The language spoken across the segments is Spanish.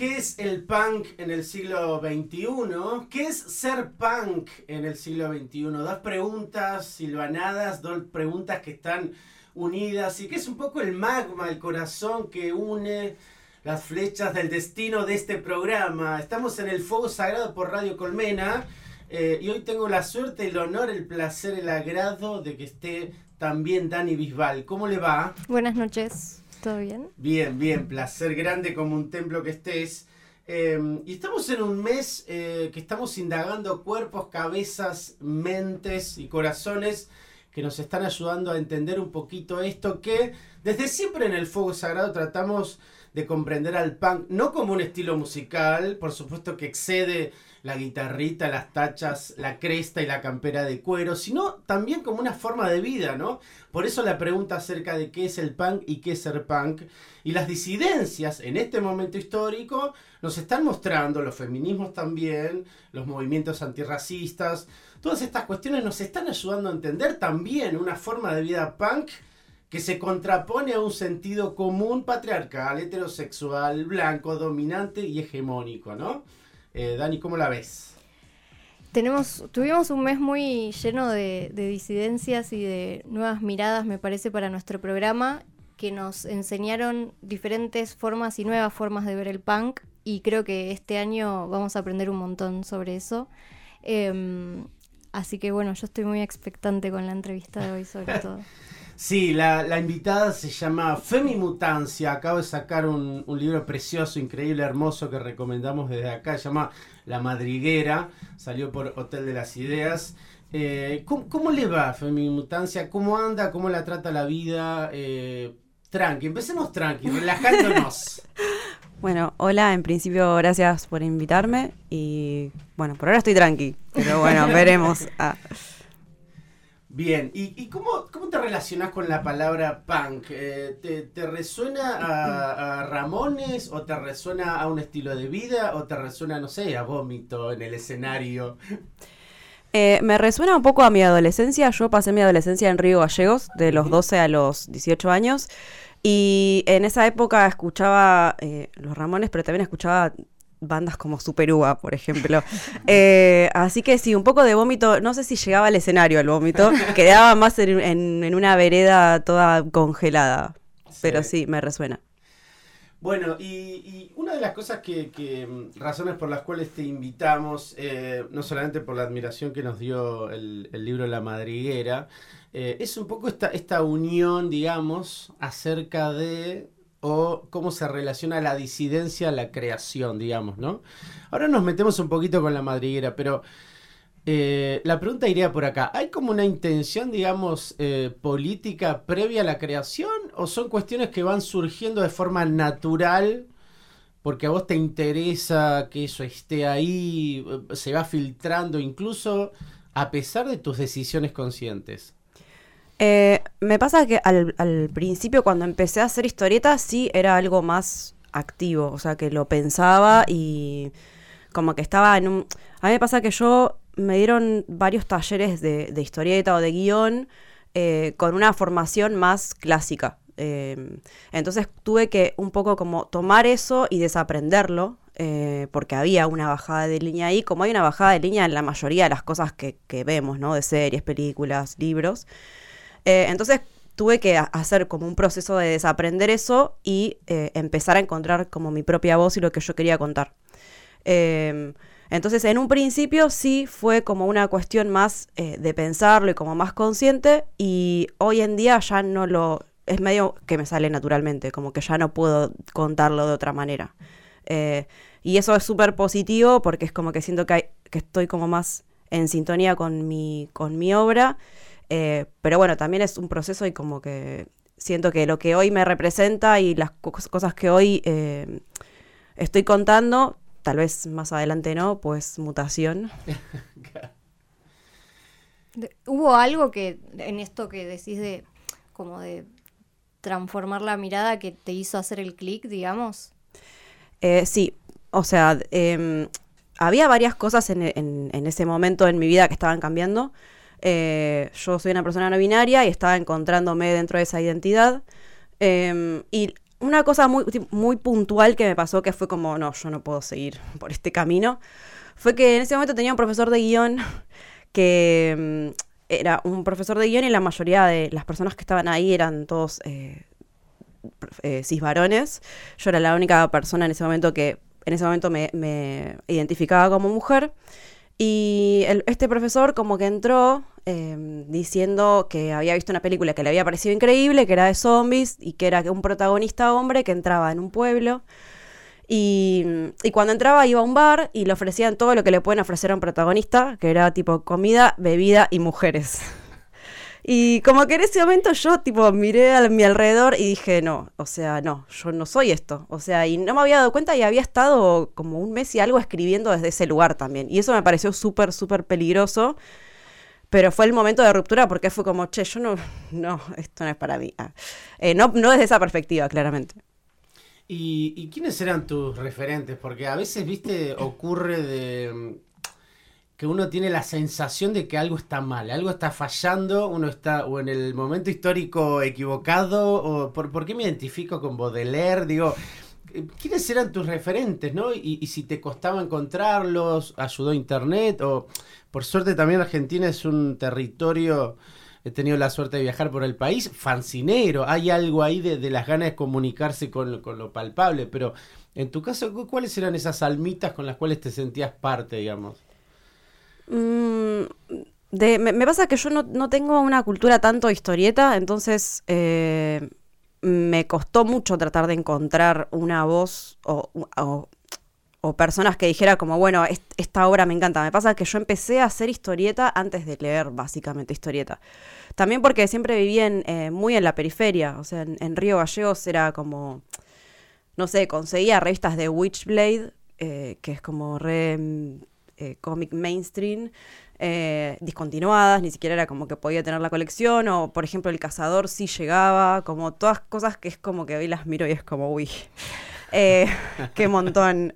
¿Qué es el punk en el siglo XXI? ¿Qué es ser punk en el siglo XXI? Dos preguntas silvanadas, dos preguntas que están unidas y que es un poco el magma, el corazón que une las flechas del destino de este programa. Estamos en el Fuego Sagrado por Radio Colmena eh, y hoy tengo la suerte, el honor, el placer, el agrado de que esté también Dani Bisbal. ¿Cómo le va? Buenas noches. ¿Todo bien? Bien, bien, placer grande como un templo que estés. Em, y estamos en un mes eh, que estamos indagando cuerpos, cabezas, mentes y corazones que nos están ayudando a entender un poquito esto que desde siempre en el Fuego Sagrado tratamos de comprender al punk, no como un estilo musical, por supuesto que excede la guitarrita, las tachas, la cresta y la campera de cuero, sino también como una forma de vida, ¿no? Por eso la pregunta acerca de qué es el punk y qué es ser punk. Y las disidencias en este momento histórico nos están mostrando, los feminismos también, los movimientos antirracistas, todas estas cuestiones nos están ayudando a entender también una forma de vida punk que se contrapone a un sentido común patriarcal, heterosexual, blanco, dominante y hegemónico, ¿no? Eh, Dani, ¿cómo la ves? Tenemos, tuvimos un mes muy lleno de, disidencias y de nuevas miradas, me parece, para nuestro programa, que nos enseñaron diferentes formas y nuevas formas de ver el punk, y creo que este año vamos a aprender un montón sobre eso. Em, así que bueno, yo estoy muy expectante con la entrevista de hoy sobre todo. Sí, la, invitada se llama Femimutancia. Acabo de sacar un, libro precioso, increíble, hermoso que recomendamos desde acá. Se llama La Madriguera. Salió por Hotel de las Ideas. Eh, ¿cómo, le va Femimutancia? ¿Cómo anda? ¿Cómo la trata la vida? Eh, tranqui, empecemos tranqui, relajándonos. Bueno, hola, en principio gracias por invitarme y bueno, por ahora estoy tranqui, pero bueno, veremos. Ah. Bien, ¿y, cómo, te relacionas con la palabra punk? Eh, ¿te, resuena a, Ramones o te resuena a un estilo de vida o te resuena, no sé, a vómito en el escenario? Eh, me resuena un poco a mi adolescencia. Yo pasé mi adolescencia en Río Gallegos, de los 12 a los 18 años. Y en esa época escuchaba eh, los Ramones, pero también escuchaba bandas como Super por ejemplo. Eh, así que sí, un poco de vómito, no sé si llegaba al escenario el vómito, quedaba más en, una vereda toda congelada, pero sí, me resuena. Bueno, y, una de las cosas que, mm, razones por las cuales te invitamos, eh, no solamente por la admiración que nos dio el, libro La Madriguera, eh, es un poco esta, esta unión, digamos, acerca de o cómo se relaciona la disidencia a la creación, digamos, ¿no? Ahora nos metemos un poquito con la madriguera, pero eh, la pregunta iría por acá. ¿Hay como una intención, digamos, eh, política previa a la creación o son cuestiones que van surgiendo de forma natural? Porque a vos te interesa que eso esté ahí, eh, se va filtrando incluso a pesar de tus decisiones conscientes. Eh, me pasa que al, principio cuando empecé a hacer historietas sí era algo más activo, o sea que lo pensaba y como que estaba en un... A mí me pasa que yo me dieron varios talleres de, historieta o de guion eh, con una formación más clásica. Eh, entonces tuve que un poco como tomar eso y desaprenderlo, porque había una bajada de línea ahí, como hay una bajada de línea en la mayoría de las cosas que, que vemos, ¿no? De series, películas, libros. Eh, entonces tuve que hacer como un proceso de desaprender eso y eh, empezar a encontrar como mi propia voz y lo que yo quería contar. Em, entonces, en un principio sí fue como una cuestión más eh, de pensarlo y como más consciente y hoy en día ya no lo... es medio que me sale naturalmente, como que ya no puedo contarlo de otra manera. y eso es súper positivo porque es como que siento que, que estoy como más en sintonía con mi, con mi obra eh, pero bueno, también es un proceso y como que siento que lo que hoy me representa y las cosas que hoy eh, estoy contando, tal vez más adelante no, pues mutación. ¿Hubo algo que en esto que decís de como de transformar la mirada que te hizo hacer el clic, digamos? Eh, sí, o sea, em, había varias cosas en, en, ese momento en mi vida que estaban cambiando. Eh, yo soy una persona no binaria y estaba encontrándome dentro de esa identidad. Em, y una cosa muy, muy puntual que me pasó que fue como, no, yo no puedo seguir por este camino, fue que en ese momento tenía un profesor de guion que mm, era un profesor de guion y la mayoría de las personas que estaban ahí eran todos eh, eh, cisvarones. Yo era la única persona en ese momento que en ese momento me, me identificaba como mujer. Y este profesor como que entró em, diciendo que había visto una película que le había parecido increíble, que era de zombies y que era un protagonista hombre que entraba en un pueblo. Y, cuando entraba iba a un bar y le ofrecían todo lo que le pueden ofrecer a un protagonista, que era tipo comida, bebida y mujeres. Y como que en ese momento yo, tipo, miré a mi alrededor y dije, no, o sea, no, yo no soy esto. O sea, y no me había dado cuenta y había estado como un mes y algo escribiendo desde ese lugar también. Y eso me pareció súper, súper peligroso. Pero fue el momento de ruptura porque fue como, che, yo no, no, esto no es para mí. Ah. Eh, no, no desde esa perspectiva, claramente. ¿Y, ¿Y quiénes eran tus referentes? Porque a veces, viste, ocurre de que uno tiene la sensación de que algo está mal, algo está fallando, uno está o en el momento histórico equivocado, o por, qué me identifico con Baudelaire, digo, ¿quiénes eran tus referentes, no? Y, si te costaba encontrarlos, ayudó Internet, o por suerte también Argentina es un territorio, he tenido la suerte de viajar por el país, fancinero, hay algo ahí de, las ganas de comunicarse con, lo palpable, pero en tu caso, ¿cuáles eran esas almitas con las cuales te sentías parte, digamos? Mm, me, pasa que yo no, tengo una cultura tanto historieta, entonces eh, me costó mucho tratar de encontrar una voz o, personas que dijera como, bueno, esta obra me encanta. Me pasa que yo empecé a hacer historieta antes de leer básicamente historieta. También porque siempre viví en, eh, muy en la periferia, o sea, en, Río Gallegos era como, no sé, conseguía revistas de Witchblade, eh, que es como re eh, cómic mainstream eh, discontinuadas, ni siquiera era como que podía tener la colección, o por ejemplo El Cazador sí llegaba, como todas cosas que es como que hoy las miro y es como, uy, eh, qué montón.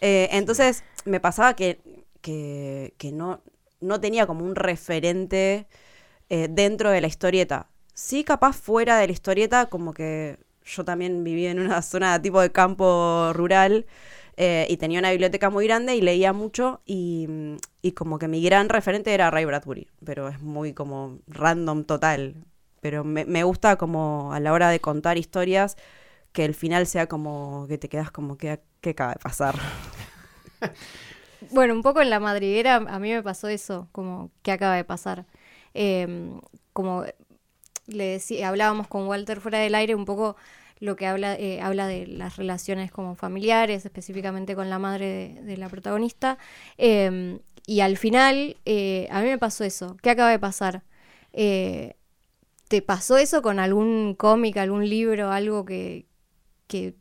entonces me pasaba que, que, no, no tenía como un referente dentro de la historieta. Sí, capaz fuera de la historieta, como que yo también vivía en una zona tipo de campo rural. Eh, y tenía una biblioteca muy grande y leía mucho y, como que mi gran referente era Ray Bradbury, pero es muy como random total. Pero me, gusta como a la hora de contar historias que el final sea como que te quedas como que, acaba de pasar. Bueno, un poco en la madriguera a mí me pasó eso, como que acaba de pasar. Em, como le decía, hablábamos con Walter fuera del aire un poco lo que habla, eh, habla de las relaciones como familiares, específicamente con la madre de, la protagonista. Em, y al final, eh, a mí me pasó eso. ¿Qué acaba de pasar? Eh, ¿Te pasó eso con algún cómic, algún libro, algo que, que,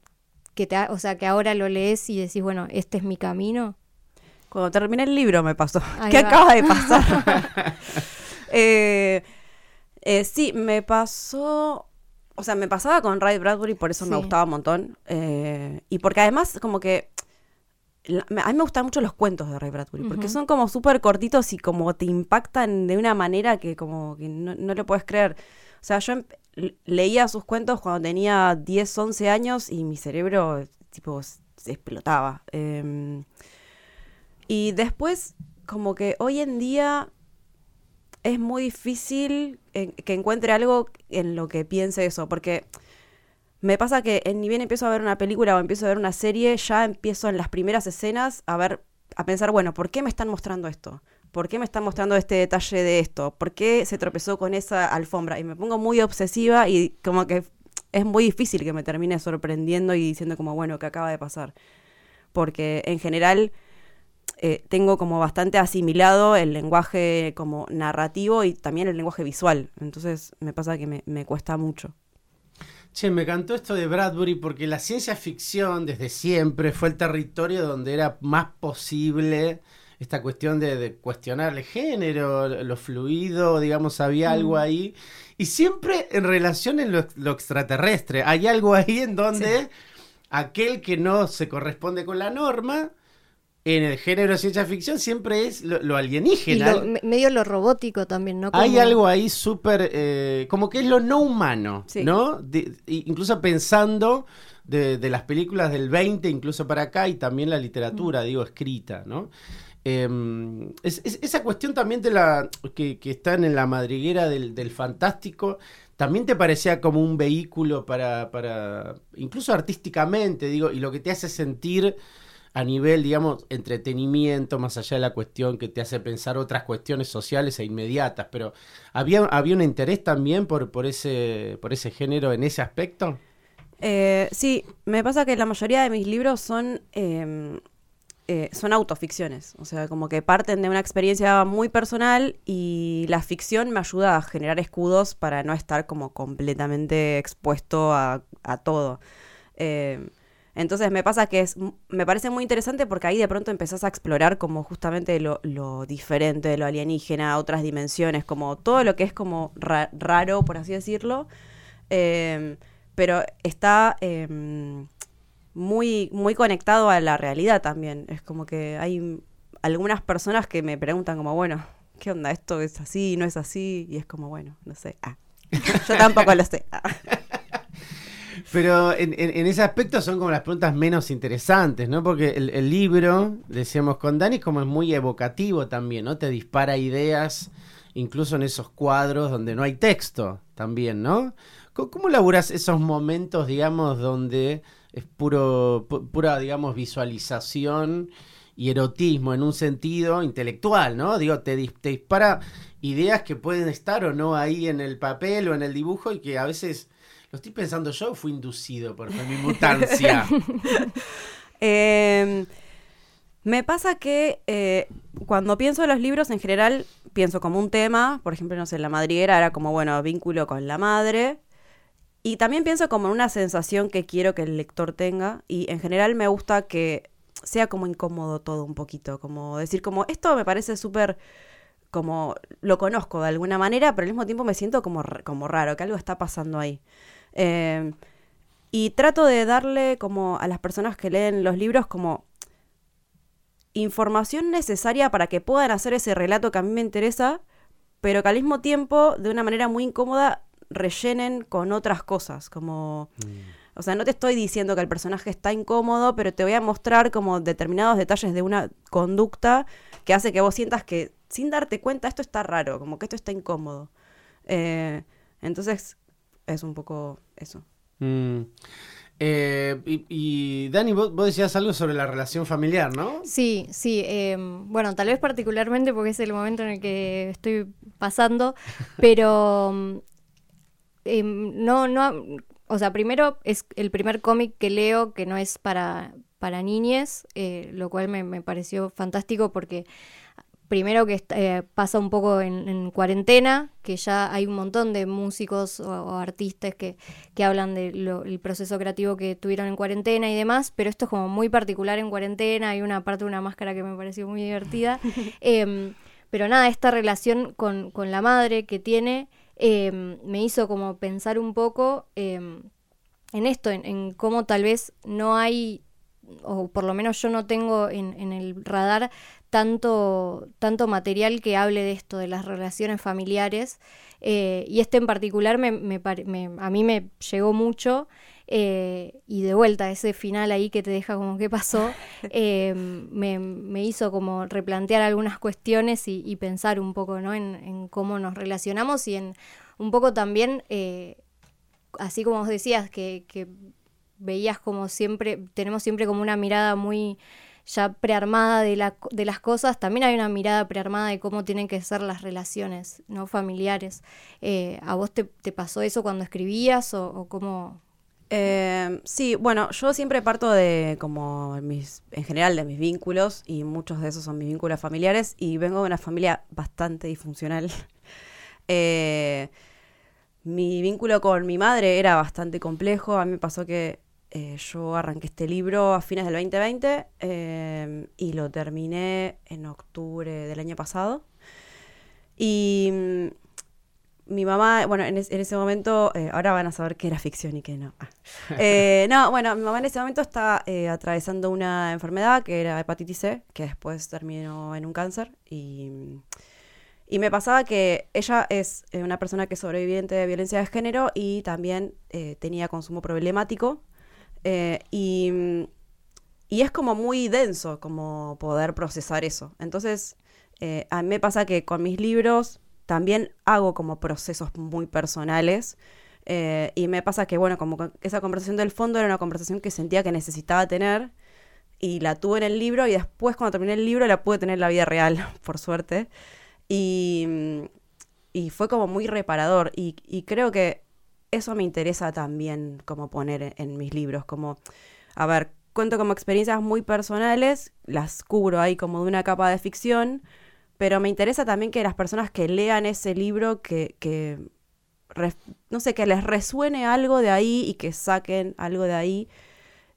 te o sea, que ahora lo lees y decís, bueno, este es mi camino? Cuando terminé el libro me pasó. ¿Qué acaba de pasar? sí, me pasó o sea, me pasaba con Ray Bradbury, por eso me gustaba un montón. Eh, y porque además, como que. a mí me gustan mucho los cuentos de Ray Bradbury, porque son como súper cortitos y como te impactan de una manera que como que no, no lo puedes creer. O sea, yo leía sus cuentos cuando tenía 10, 11 años y mi cerebro, tipo, se explotaba. Em, y después, como que hoy en día es muy difícil que encuentre algo en lo que piense eso, porque me pasa que ni bien empiezo a ver una película o empiezo a ver una serie, ya empiezo en las primeras escenas a ver, a pensar, bueno, ¿por qué me están mostrando esto? ¿Por qué me están mostrando este detalle de esto? ¿Por qué se tropezó con esa alfombra? Y me pongo muy obsesiva y como que es muy difícil que me termine sorprendiendo y diciendo como, bueno, ¿qué acaba de pasar? Porque en general eh, tengo como bastante asimilado el lenguaje como narrativo y también el lenguaje visual. Entonces me pasa que me, cuesta mucho. Che, me encantó esto de Bradbury porque la ciencia ficción desde siempre fue el territorio donde era más posible esta cuestión de, cuestionar el género, lo fluido, digamos, había algo mm. ahí. Y siempre en relación en lo, extraterrestre. Hay algo ahí en donde aquel que no se corresponde con la norma en el género de ciencia ficción siempre es lo, lo Y alienígena. lo- medio lo robótico también, ¿no? Hay algo ahí súper, eh, como que es lo no humano, Sí. ¿no? De- incluso pensando de, de las películas del 20, incluso para acá, y también la literatura, digo, escrita, ¿no? Eh, es- es- esa cuestión también de la que, que están en la madriguera del, del fantástico, también te parecía como un vehículo para, para, incluso artísticamente, digo, y lo que te hace sentir a nivel, digamos, entretenimiento, más allá de la cuestión que te hace pensar otras cuestiones sociales e inmediatas, pero ¿había, había un interés también por, por, ese, por ese género en ese aspecto? Eh, sí, me pasa que la mayoría de mis libros son, eh, eh, son autoficciones. O sea, como que parten de una experiencia muy personal y la ficción me ayuda a generar escudos para no estar como completamente expuesto a, a todo. Eh, entonces me pasa que es, me parece muy interesante porque ahí de pronto empezás a explorar como justamente lo, lo diferente, lo alienígena, otras dimensiones, como todo lo que es como ra- raro, por así decirlo. Eh, pero está eh, muy, muy conectado a la realidad también. Es como que hay algunas personas que me preguntan como, bueno, ¿qué onda? ¿Esto es así? ¿No es así? Y es como, bueno, no sé. Ah. Yo tampoco lo sé. Ah. Pero en, en- ese aspecto son como las preguntas menos interesantes, ¿no? Porque el, el libro, decíamos con Dani, como es muy evocativo también, ¿no? Te dispara ideas, incluso en esos cuadros donde no hay texto también, ¿no? ¿Cómo, cómo laburas esos momentos, digamos, donde es puro, pu- pura, digamos, visualización y erotismo en un sentido intelectual, ¿no? Digo, te, dis- te dispara ideas que pueden estar o no ahí en el papel o en el dibujo y que a veces lo estoy pensando yo, fui inducido por mi mutancia. Eh, me pasa que eh, cuando pienso en los libros en general, pienso como un tema, por ejemplo, no sé, la madriguera era como, bueno, vínculo con la madre. Y también pienso como en una sensación que quiero que el lector tenga. Y en general me gusta que sea como incómodo todo un poquito. Como decir, como, esto me parece súper como lo conozco de alguna manera, pero al mismo tiempo me siento como, como raro, que algo está pasando ahí. Eh, y trato de darle como a las personas que leen los libros como información necesaria para que puedan hacer ese relato que a mí me interesa, pero que al mismo tiempo, de una manera muy incómoda, rellenen con otras cosas, como... O sea, no te estoy diciendo que el personaje está incómodo, pero te voy a mostrar como determinados detalles de una conducta que hace que vos sientas que, sin darte cuenta, esto está raro, como que esto está incómodo. Eh, entonces, es un poco eso. Mm. Eh, y, y, Dani, vos, vos decías algo sobre la relación familiar, ¿no? Sí, sí. eh, bueno, tal vez particularmente porque es el momento en el que estoy pasando, pero mm, em, no, no, o sea, primero es el primer cómic que leo que no es para, para niñes, eh, lo cual me, me pareció fantástico porque primero que eh, pasa un poco en, en cuarentena, que ya hay un montón de músicos o, o artistas que, que hablan del proceso creativo que tuvieron en cuarentena y demás, pero esto es como muy particular en cuarentena, hay una parte de una máscara que me pareció muy divertida. Em, pero nada, esta relación con, con la madre que tiene em, me hizo como pensar un poco em, en esto, en, en cómo tal vez no hay o por lo menos yo no tengo en, en el radar tanto, tanto material que hable de esto, de las relaciones familiares. eh, y este en particular me, me a mí me llegó mucho. eh, y de vuelta, ese final ahí que te deja como qué pasó, eh, me, me hizo como replantear algunas cuestiones y, y pensar un poco ¿no? en, en cómo nos relacionamos y en un poco también, así como vos decías, que, que veías como siempre, tenemos siempre como una mirada muy ya prearmada de, la, de las cosas, también hay una mirada prearmada de cómo tienen que ser las relaciones no familiares. Eh, ¿A vos te, te pasó eso cuando escribías o, cómo? Eh, sí, bueno, yo siempre parto de como mis, en general de mis vínculos y muchos de esos son mis vínculos familiares y vengo de una familia bastante disfuncional. Eh, mi vínculo con mi madre era bastante complejo. A mí me pasó que eh, yo arranqué este libro a fines del 2020 eh, y lo terminé en octubre del año pasado. Y mm, mi mamá, bueno, en, ese momento, eh, ahora van a saber qué era ficción y qué no. Ah. Eh, no, bueno, mi mamá en ese momento está eh, atravesando una enfermedad que era hepatitis C, que después terminó en un cáncer. Y, y me pasaba que ella es una persona que es sobreviviente de violencia de género y también tenía consumo problemático. Y, y es como muy denso como poder procesar eso. Entonces, a mí me pasa que con mis libros también hago como procesos muy personales. Eh, y me pasa que, bueno, como esa conversación del fondo era una conversación que sentía que necesitaba tener y la tuve en el libro y después cuando terminé el libro la pude tener en la vida real, por suerte. Y, y fue como muy reparador y, creo que eso me interesa también como poner en, mis libros, como, a ver, cuento como experiencias muy personales, las cubro ahí como de una capa de ficción, pero me interesa también que las personas que lean ese libro, que, que no sé, que les resuene algo de ahí y que saquen algo de ahí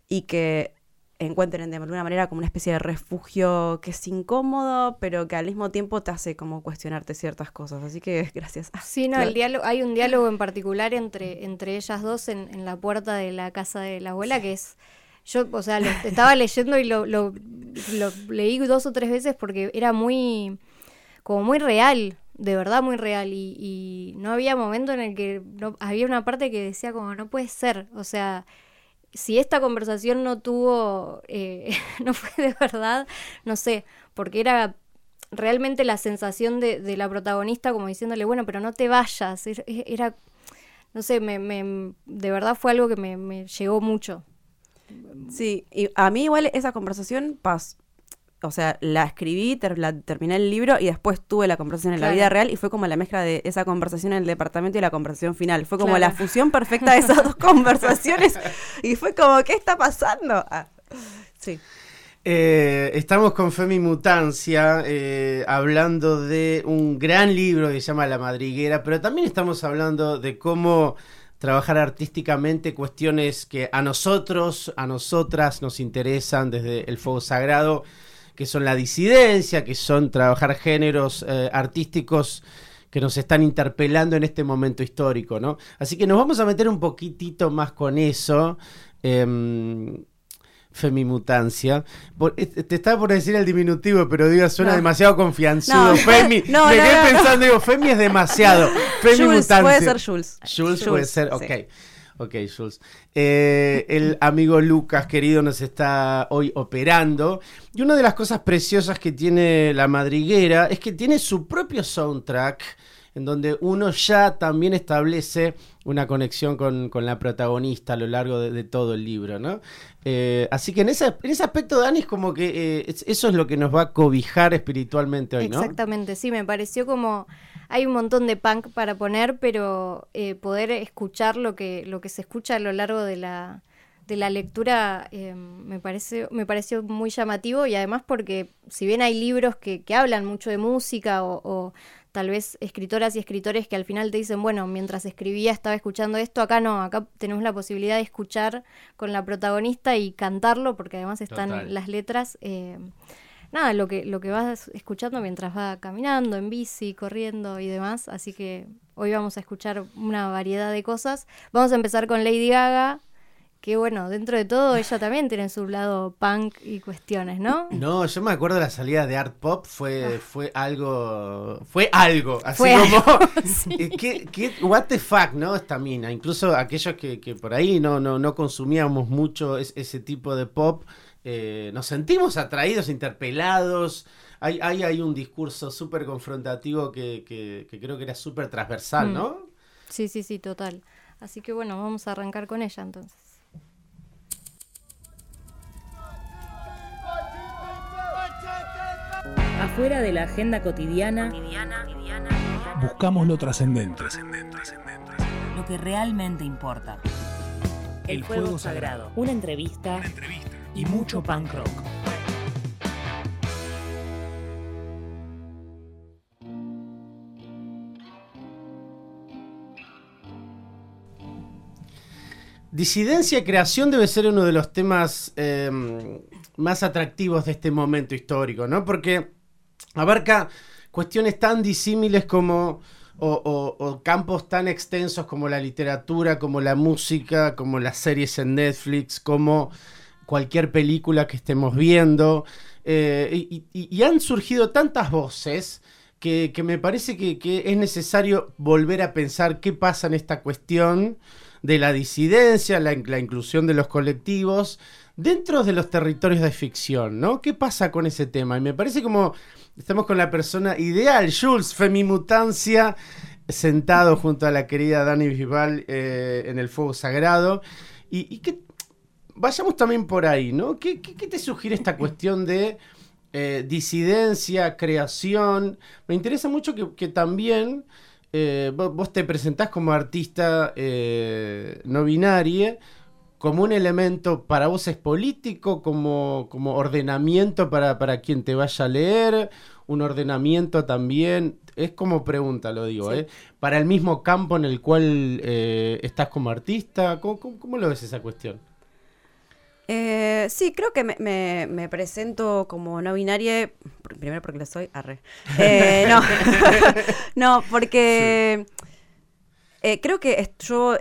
y que encuentren de alguna manera como una especie de refugio que es incómodo, pero que al mismo tiempo te hace como cuestionarte ciertas cosas. Así que gracias. Sí, no, el diálogo, hay un diálogo en particular entre, entre ellas dos en, en la puerta de la casa de la abuela que es yo, o sea, lo estaba leyendo y lo, lo, lo, leí dos o tres veces porque era muy, como muy real, de verdad muy real. Y, no había momento en el que no, había una parte que decía como no puede ser. O sea, si esta conversación no tuvo, eh, no fue de verdad, no sé, porque era realmente la sensación de, de, la protagonista como diciéndole, bueno, pero no te vayas. Era, no sé, me, me, de verdad fue algo que me, me llegó mucho. Sí, y a mí igual esa conversación pasó o sea, la escribí, la, terminé el libro y después tuve la conversación en la vida real y fue como la mezcla de esa conversación en el departamento y la conversación final. Fue como la fusión perfecta de esas dos conversaciones y fue como, ¿qué está pasando? Ah, sí. Eh, estamos con Femi Mutancia eh, hablando de un gran libro que se llama La Madriguera, pero también estamos hablando de cómo trabajar artísticamente cuestiones que a nosotros, a nosotras nos interesan desde el fuego sagrado que son la disidencia, que son trabajar géneros eh, artísticos que nos están interpelando en este momento histórico, ¿no? Así que nos vamos a meter un poquitito más con eso. Em, femimutancia. Eh, te estaba por decir el diminutivo, pero digo, suena demasiado confianzudo. Femi. Me quedé pensando, digo, Femi es demasiado. Femimutancia. puede ser Jules. Jules, puede ser, ok. Ok, Jules. Eh, el amigo Lucas, querido, nos está hoy operando. Y una de las cosas preciosas que tiene la madriguera es que tiene su propio soundtrack, en donde uno ya también establece una conexión con, la protagonista a lo largo de, todo el libro, ¿no? Eh, así que en ese, en ese aspecto, Dani, es como que eh, eso es lo que nos va a cobijar espiritualmente hoy, ¿no? Exactamente, sí, me pareció como hay un montón de punk para poner, pero eh, poder escuchar lo que, lo que se escucha a lo largo de la, de la lectura eh, me, parece, me pareció muy llamativo y además porque si bien hay libros que, que hablan mucho de música o, tal vez escritoras y escritores que al final te dicen, bueno, mientras escribía estaba escuchando esto, acá no, acá tenemos la posibilidad de escuchar con la protagonista y cantarlo porque además están las letras. Eh, nada, lo que, lo que vas escuchando mientras va caminando, en bici, corriendo y demás. Así que hoy vamos a escuchar una variedad de cosas. Vamos a empezar con Lady Gaga. Que bueno, dentro de todo ella también tiene su lado punk y cuestiones, ¿no? No, yo me acuerdo la salida de Art Pop fue, ah. fue algo, fue algo, así como, ¿qué, what the fuck, ¿no? Esta mina, incluso aquellos que, que por ahí no, no, no consumíamos mucho ese tipo de pop, eh, nos sentimos atraídos, interpelados. Hay, hay, hay un discurso súper confrontativo que, que, creo que era súper transversal, mm. ¿no? Sí, sí, sí, total. Así que bueno, vamos a arrancar con ella entonces. Afuera de la agenda cotidiana, buscamos lo trascendente. Lo que realmente importa. El, fuego, sagrado. Una entrevista. Una entrevista y mucho punk rock. Disidencia y creación debe ser uno de los temas em, más atractivos de este momento histórico, ¿no? Porque abarca cuestiones tan disímiles como o, campos tan extensos como la literatura, como la música, como las series en Netflix, como cualquier película que estemos viendo. Eh, y, han surgido tantas voces que, me parece que, es necesario volver a pensar qué pasa en esta cuestión de la disidencia, la, la inclusión de los colectivos dentro de los territorios de ficción, ¿no? ¿Qué pasa con ese tema? Y me parece como estamos con la persona ideal, Jules, Femimutancia, sentado junto a la querida Dani Vival eh, en el fuego sagrado. Y, que vayamos también por ahí, ¿no? ¿Qué, te sugiere esta cuestión de eh, disidencia, creación? Me interesa mucho que, también eh, vos, te presentás como artista no binaria como un elemento para vos es político, como, como ordenamiento para, para, quien te vaya a leer, un ordenamiento también, es como pregunta, lo digo, ¿eh? para el mismo campo en el cual eh, estás como artista, ¿cómo, lo ves esa cuestión? Eh, sí, creo que me, me, presento como no binaria, primero porque lo soy, arre. Eh, no, no, porque creo que yo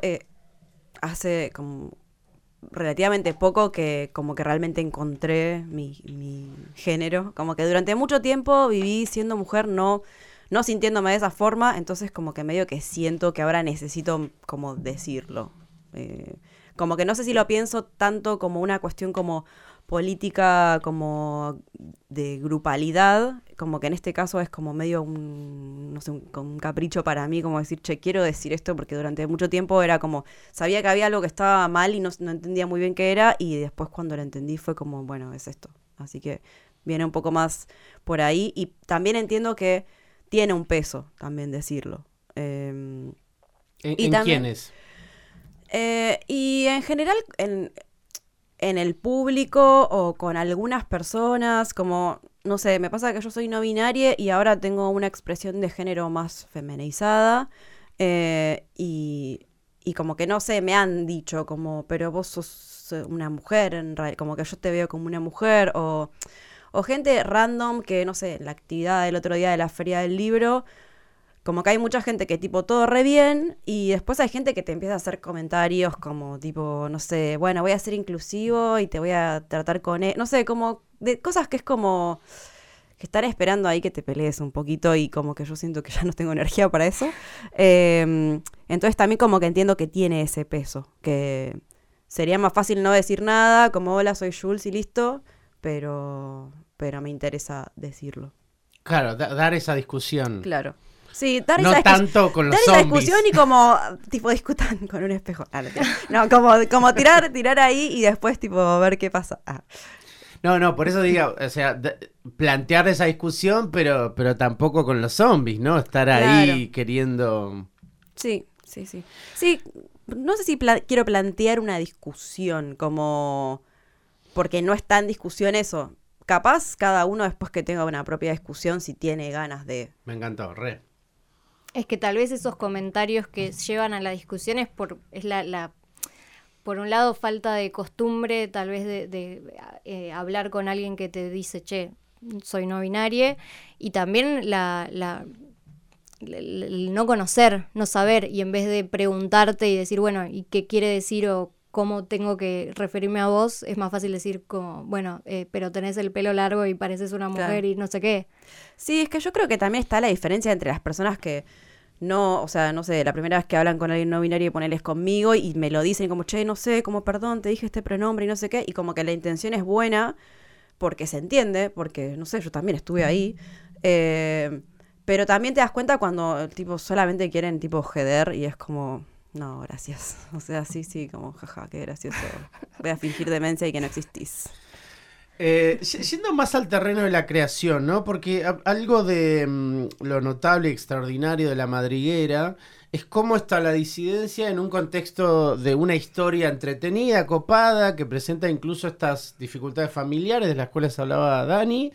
hace como relativamente poco que como que realmente encontré mi, género. Como que durante mucho tiempo viví siendo mujer, no, no sintiéndome de esa forma, entonces como que medio que siento que ahora necesito como decirlo. Eh, como que no sé si lo pienso tanto como una cuestión como política como de grupalidad, como que en este caso es como medio un, no sé, un, capricho para mí, como decir, che, quiero decir esto porque durante mucho tiempo era como, sabía que había algo que estaba mal y no, no entendía muy bien qué era y después cuando lo entendí fue como, bueno, es esto. Así que viene un poco más por ahí y también entiendo que tiene un peso también decirlo. Em, ¿En, y quiénes? Eh, y en general, en, en el público o con algunas personas, como, no sé, me pasa que yo soy no binaria y ahora tengo una expresión de género más femenizada eh, y, y, como que no sé, me han dicho como, pero vos sos una mujer, en como que yo te veo como una mujer o, o gente random que, no sé, la actividad del otro día de la feria del libro como que hay mucha gente que tipo todo re bien y después hay gente que te empieza a hacer comentarios como tipo, no sé, bueno, voy a ser inclusivo y te voy a tratar con él, no sé, como de cosas que es como que estar esperando ahí que te pelees un poquito y como que yo siento que ya no tengo energía para eso. Em, entonces también como que entiendo que tiene ese peso, que sería más fácil no decir nada, como hola, soy Jules y listo, pero, pero me interesa decirlo. Claro, dar esa discusión. Claro. Sí, dar no esa tanto con los dar esa discusión y como, tipo, discutan con un espejo. Ah, no, como, como tirar, tirar ahí y después, tipo, ver qué pasa. Ah. No, no, por eso digo, o sea, plantear esa discusión, pero, pero tampoco con los zombies, ¿no? Estar ahí queriendo... Sí, sí, sí. Sí, no sé si quiero plantear una discusión como... Porque no está en discusión eso. Capaz cada uno después que tenga una propia discusión si tiene ganas de... Me encantó, re. Es que tal vez esos comentarios que llevan a la discusión es por, es la, la por un lado, falta de costumbre, tal vez de, eh, hablar con alguien que te dice, che, soy no binaria, y también la, la, el no conocer, no saber, y en vez de preguntarte y decir, bueno, ¿y qué quiere decir o cómo tengo que referirme a vos, es más fácil decir como, bueno, eh, pero tenés el pelo largo y pareces una mujer y no sé qué. Sí, es que yo creo que también está la diferencia entre las personas que no, o sea, no sé, la primera vez que hablan con alguien no binario y ponerles conmigo y me lo dicen como, che, no sé, como, perdón, te dije este pronombre y no sé qué, y como que la intención es buena porque se entiende, porque, no sé, yo también estuve ahí. Eh, pero también te das cuenta cuando, tipo, solamente quieren, tipo, jeder y es como, no, gracias. O sea, sí, sí, como jaja, qué gracioso. Voy a fingir demencia y que no existís. Eh, yendo más al terreno de la creación, ¿no? Porque algo de mm, lo notable y extraordinario de la madriguera es cómo está la disidencia en un contexto de una historia entretenida, copada, que presenta incluso estas dificultades familiares de las cuales hablaba Dani.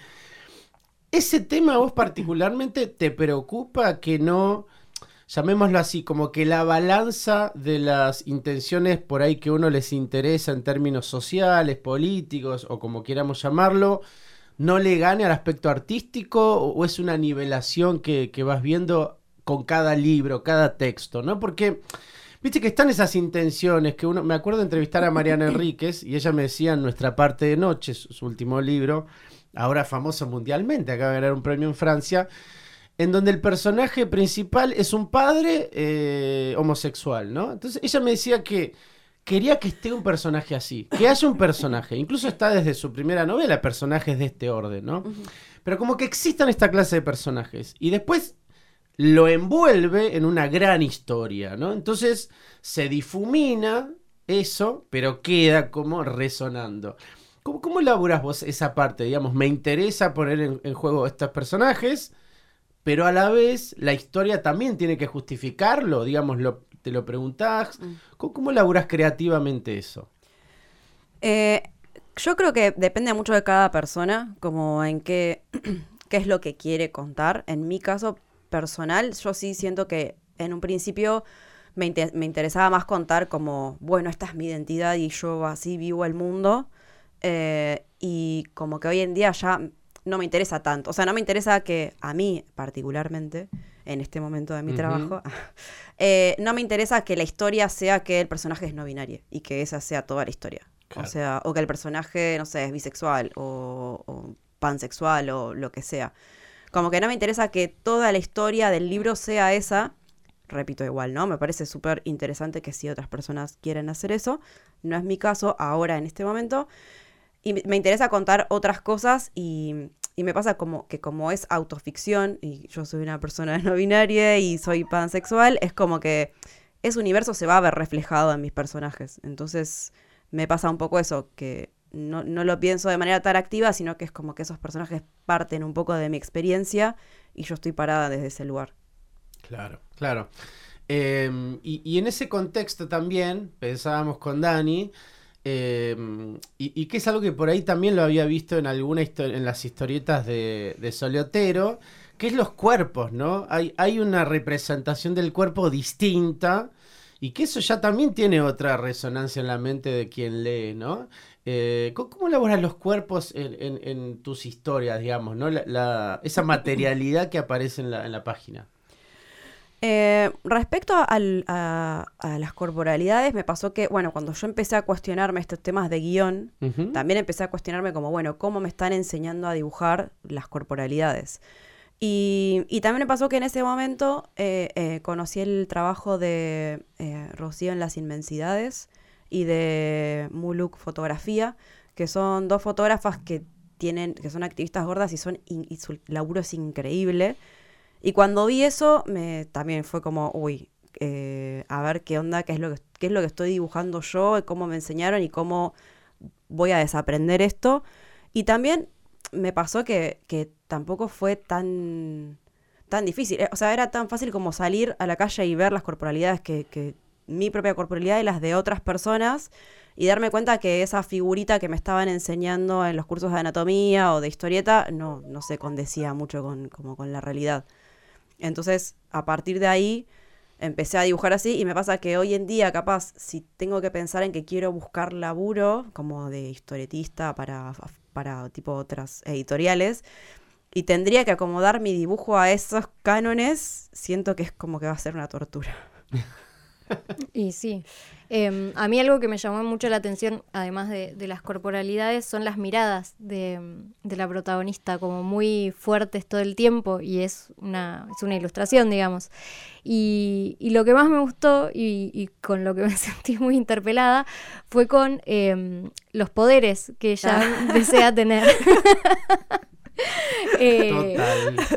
¿Ese tema a vos particularmente te preocupa que no llamémoslo así, como que la balanza de las intenciones por ahí que uno les interesa en términos sociales, políticos o como quieramos llamarlo, no le gane al aspecto artístico o, es una nivelación que, vas viendo con cada libro, cada texto, ¿no? Porque, viste que están esas intenciones que uno, me acuerdo de entrevistar a Mariana Enríquez y ella me decía en Nuestra parte de noche, su, último libro, ahora famoso mundialmente, acaba de ganar un premio en Francia, en donde el personaje principal es un padre eh, homosexual, ¿no? Entonces ella me decía que quería que esté un personaje así, que haya un personaje, incluso está desde su primera novela, personajes de este orden, ¿no? Pero como que existan esta clase de personajes. Y después lo envuelve en una gran historia, ¿no? Entonces se difumina eso, pero queda como resonando. ¿Cómo, cómo elaboras vos esa parte? Digamos, me interesa poner en, juego estos personajes, pero a la vez la historia también tiene que justificarlo, digamos, te lo preguntás. Mm. ¿Cómo, cómo elaboras creativamente eso? Eh, yo creo que depende mucho de cada persona, como en qué, qué es lo que quiere contar. En mi caso, personal, yo sí siento que en un principio me, interesaba más contar como, bueno, esta es mi identidad y yo así vivo el mundo. Eh, y como que hoy en día ya no me interesa tanto. O sea, no me interesa que a mí particularmente, en este momento de mi trabajo, eh, no me interesa que la historia sea que el personaje es no binario y que esa sea toda la historia. O sea, o que el personaje, no sé, es bisexual o, o pansexual o lo que sea. Como que no me interesa que toda la historia del libro sea esa. Repito igual, ¿no? Me parece súper interesante que si otras personas quieren hacer eso. No es mi caso ahora en este momento. Y me interesa contar otras cosas y, me pasa como que como es autoficción y yo soy una persona no binaria y soy pansexual, es como que ese universo se va a ver reflejado en mis personajes. Entonces me pasa un poco eso, que no, no, lo pienso de manera tan activa, sino que es como que esos personajes parten un poco de mi experiencia y yo estoy parada desde ese lugar. Claro, claro. Em, y, en ese contexto también pensábamos con Dani, em, y, que es algo que por ahí también lo había visto en alguna en las historietas de, de Soliotero, que es los cuerpos, ¿no? Hay, hay una representación del cuerpo distinta y que eso ya también tiene otra resonancia en la mente de quien lee, ¿no? Eh, ¿cómo, elaboras los cuerpos en, tus historias, digamos, ¿no? esa materialidad que aparece en la, página? Eh, respecto a, las corporalidades, me pasó que, bueno, cuando yo empecé a cuestionarme estos temas de guion, también empecé a cuestionarme como, bueno, ¿cómo me están enseñando a dibujar las corporalidades? Y, también me pasó que en ese momento eh, conocí el trabajo de Rocío en las inmensidades, y de Muluk Fotografía, que son dos fotógrafas que tienen, que son activistas gordas y son y su laburo es increíble. Y cuando vi eso, me también fue como, uy, eh, a ver qué onda, qué es lo que qué es lo que estoy dibujando yo, cómo me enseñaron y cómo voy a desaprender esto. Y también me pasó que, tampoco fue tan, tan difícil. Eh, o sea, era tan fácil como salir a la calle y ver las corporalidades que, que, mi propia corporalidad y las de otras personas y darme cuenta que esa figurita que me estaban enseñando en los cursos de anatomía o de historieta no, no se condecía mucho con, como con la realidad. Entonces, a partir de ahí, empecé a dibujar así y me pasa que hoy en día, capaz, si tengo que pensar en que quiero buscar laburo como de historietista para, para tipo otras editoriales, y tendría que acomodar mi dibujo a esos cánones, siento que es como que va a ser una tortura. Y sí, em, a mí algo que me llamó mucho la atención, además de, las corporalidades, son las miradas de, la protagonista, como muy fuertes todo el tiempo, y es una, es una ilustración, digamos. Y, lo que más me gustó, y, con lo que me sentí muy interpelada, fue con em, los poderes que ella ah. desea tener. Eh,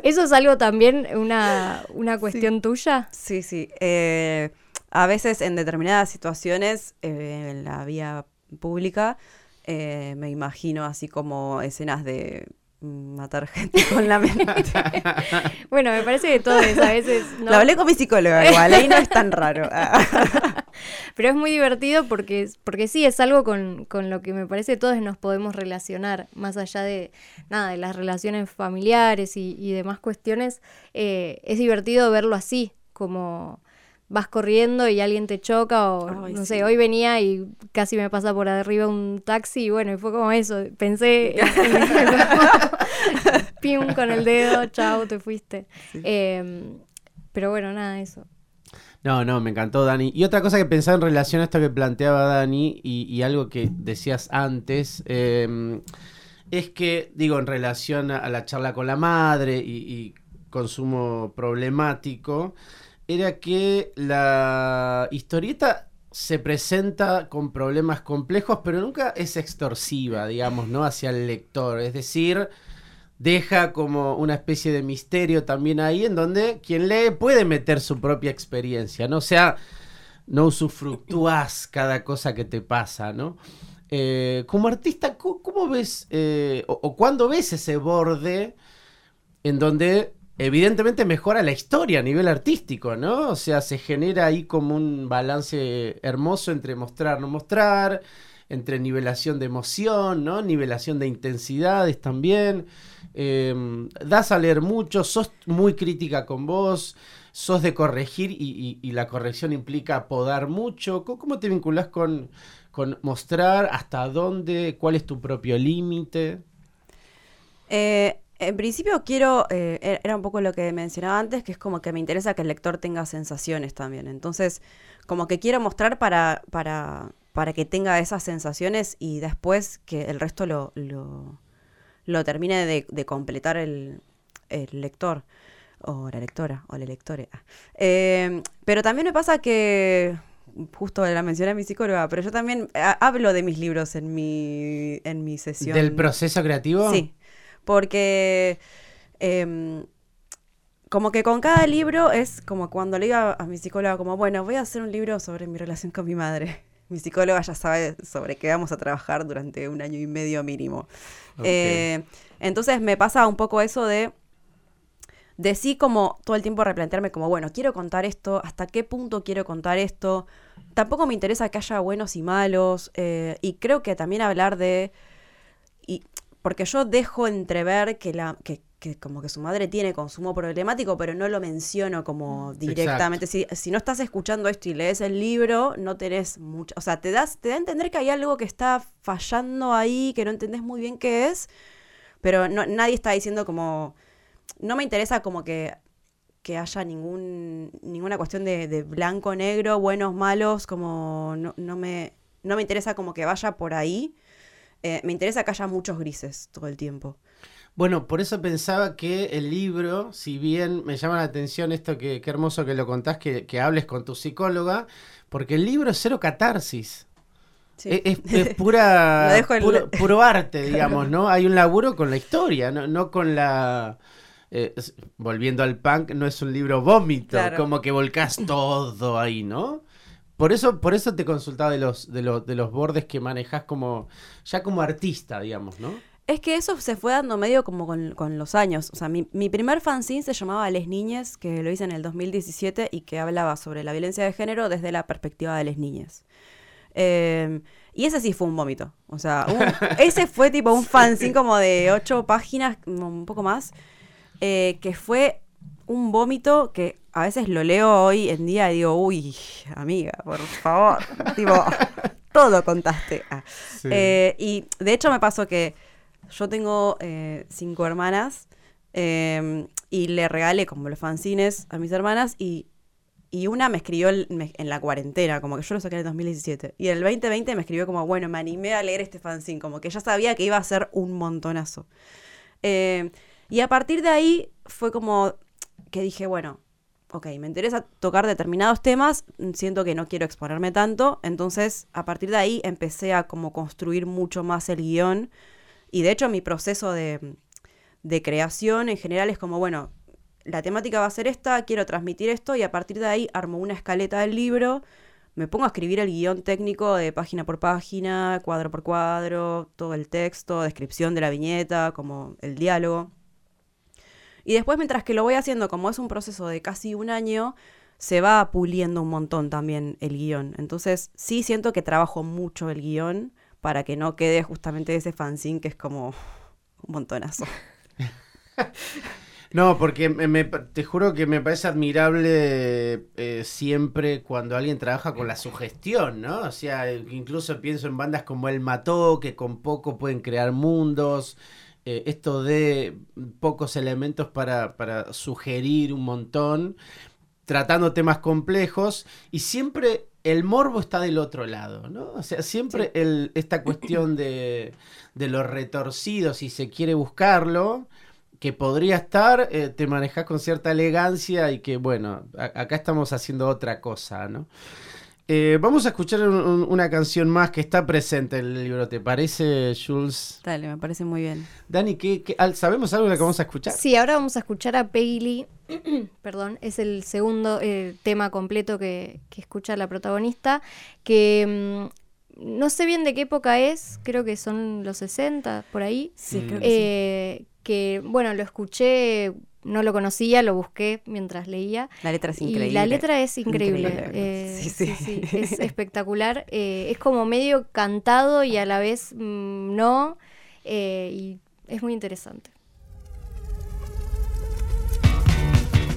¿Eso es algo también, una, cuestión tuya? Sí, sí. Eh, a veces en determinadas situaciones eh, en la vía pública eh, me imagino así como escenas de matar gente con la mente. bueno, me parece que todo es a veces... Lo hablé con mi psicóloga igual, ahí no es tan raro. Pero es muy divertido porque, porque sí, es algo con, con, lo que me parece que todos nos podemos relacionar, más allá de, nada, de las relaciones familiares y, demás cuestiones. Eh, es divertido verlo así, como vas corriendo y alguien te choca o no sé, hoy venía y casi me pasa por arriba un taxi y bueno, y fue como eso, pensé pim con el dedo, chao, te fuiste. Em, pero bueno, nada, eso. No, no, me encantó Dani. Y otra cosa que pensaba en relación a esto que planteaba Dani y, algo que decías antes, em, es que, digo, en relación a, la charla con la madre y, consumo problemático, era que la historieta se presenta con problemas complejos, pero nunca es extorsiva, digamos, ¿no? Hacia el lector. Es decir, deja como una especie de misterio también ahí en donde quien lee puede meter su propia experiencia, ¿no? O sea, no usufructúas cada cosa que te pasa, ¿no? Eh, como artista, ¿cómo, ves eh, o, o cuándo ves ese borde en donde evidentemente mejora la historia a nivel artístico, ¿no? O sea, se genera ahí como un balance hermoso entre mostrar, no mostrar, entre nivelación de emoción, ¿no? Nivelación de intensidades también. Em, das a leer mucho, sos muy crítica con vos, sos de corregir y, la corrección implica podar mucho. ¿Cómo, te vinculas con, mostrar hasta dónde, cuál es tu propio límite? Eh, en principio quiero, eh, e-, era un poco lo que mencionaba antes, que es como que me interesa que el lector tenga sensaciones también. Entonces, como que quiero mostrar para, para, para que tenga esas sensaciones y después que el resto lo lo termine de, completar el, lector o la lectora o la lectore. Eh, pero también me pasa que, justo la mencioné a mi psicóloga, pero yo también hablo de mis libros en mi, en mi sesión. ¿Del proceso creativo? Sí, porque em, como que con cada libro es como cuando le digo a mi psicóloga como, bueno, voy a hacer un libro sobre mi relación con mi madre. Mi psicóloga ya sabe sobre qué vamos a trabajar durante un año y medio mínimo. Eh, entonces me pasa un poco eso de, de sí como todo el tiempo replantearme como, bueno, quiero contar esto, hasta qué punto quiero contar esto. Tampoco me interesa que haya buenos y malos. Eh, y creo que también hablar de... Porque yo dejo entrever que, la, que, que como que su madre tiene consumo problemático, pero no lo menciono como directamente. Si, si, no estás escuchando esto y lees el libro, no tenés mucho. O sea, te das, te da a entender que hay algo que está fallando ahí, que no entendés muy bien qué es, pero no, nadie está diciendo como. No me interesa como que, que haya ningún, ninguna cuestión de, de blanco, negro, buenos, malos, como no, no me. No me interesa como que vaya por ahí. Eh, me interesa que haya muchos grises todo el tiempo. Bueno, por eso pensaba que el libro, si bien me llama la atención esto que qué hermoso que lo contás, que, hables con tu psicóloga, porque el libro es cero catarsis. Es, pura puro, arte, digamos, ¿no? Hay un laburo con la historia, no, con la... Eh, volviendo al punk, no es un libro vómito, como que volcás todo ahí, ¿no? Por eso, por eso te consultaba de los, de, los, de los bordes que manejas como, ya como artista, digamos, ¿no? Es que eso se fue dando medio como con, los años. O sea, mi, primer fanzine se llamaba Les Niñes, que lo hice en el 2017 y que hablaba sobre la violencia de género desde la perspectiva de Les Niñes. Em, y ese sí fue un vómito. O sea, ese fue tipo un fanzine como de ocho páginas, un poco más, eh, que fue un vómito que a veces lo leo hoy en día y digo, uy, amiga, por favor. tipo, todo contaste. Ah. Eh, y de hecho me pasó que yo tengo eh, cinco hermanas em, y le regalé como los fanzines a mis hermanas y, una me escribió en la cuarentena, como que yo lo saqué en el 2017. Y en el 2020 me escribió como, bueno, me animé a leer este fanzine, como que ya sabía que iba a ser un montonazo. Em, y a partir de ahí fue como que dije, bueno, ok, me interesa tocar determinados temas, siento que no quiero exponerme tanto, entonces a partir de ahí empecé a como construir mucho más el guion y de hecho mi proceso de, creación en general es como, bueno, la temática va a ser esta, quiero transmitir esto y a partir de ahí armo una escaleta del libro, me pongo a escribir el guion técnico de página por página, cuadro por cuadro, todo el texto, descripción de la viñeta, como el diálogo. Y después mientras que lo voy haciendo, como es un proceso de casi un año, se va puliendo un montón también el guion. Entonces sí siento que trabajo mucho el guion para que no quede justamente ese fanzine que es como un montonazo. No, porque te juro que me parece admirable eh, siempre cuando alguien trabaja con la sugestión, ¿no? O sea, incluso pienso en bandas como El Mató, que con poco pueden crear mundos. Eh, esto de pocos elementos para, para sugerir un montón. tratando temas complejos y siempre el morbo está del otro lado, ¿no? O sea, siempre el, esta cuestión de, de lo retorcido, si se quiere buscarlo, que podría estar, eh, te manejas con cierta elegancia y que, bueno, acá estamos haciendo otra cosa, ¿no? Eh, vamos a escuchar una canción más que está presente en el libro, ¿te parece, Jules? Dale, me parece muy bien. Dani, ¿qué, sabemos algo de lo que vamos a escuchar? Sí, ahora vamos a escuchar a Peggy Perdón, es el segundo eh, tema completo que, escucha la protagonista, que mm, no sé bien de qué época es, creo que son los 60, por ahí. Sí, creo que sí. Eh, que, bueno, lo escuché no lo conocía, lo busqué mientras leía. La letra es increíble. Y la letra es increíble. Eh, sí, sí. es espectacular. Eh, es como medio cantado y a la vez mm, no. Eh, y es muy interesante.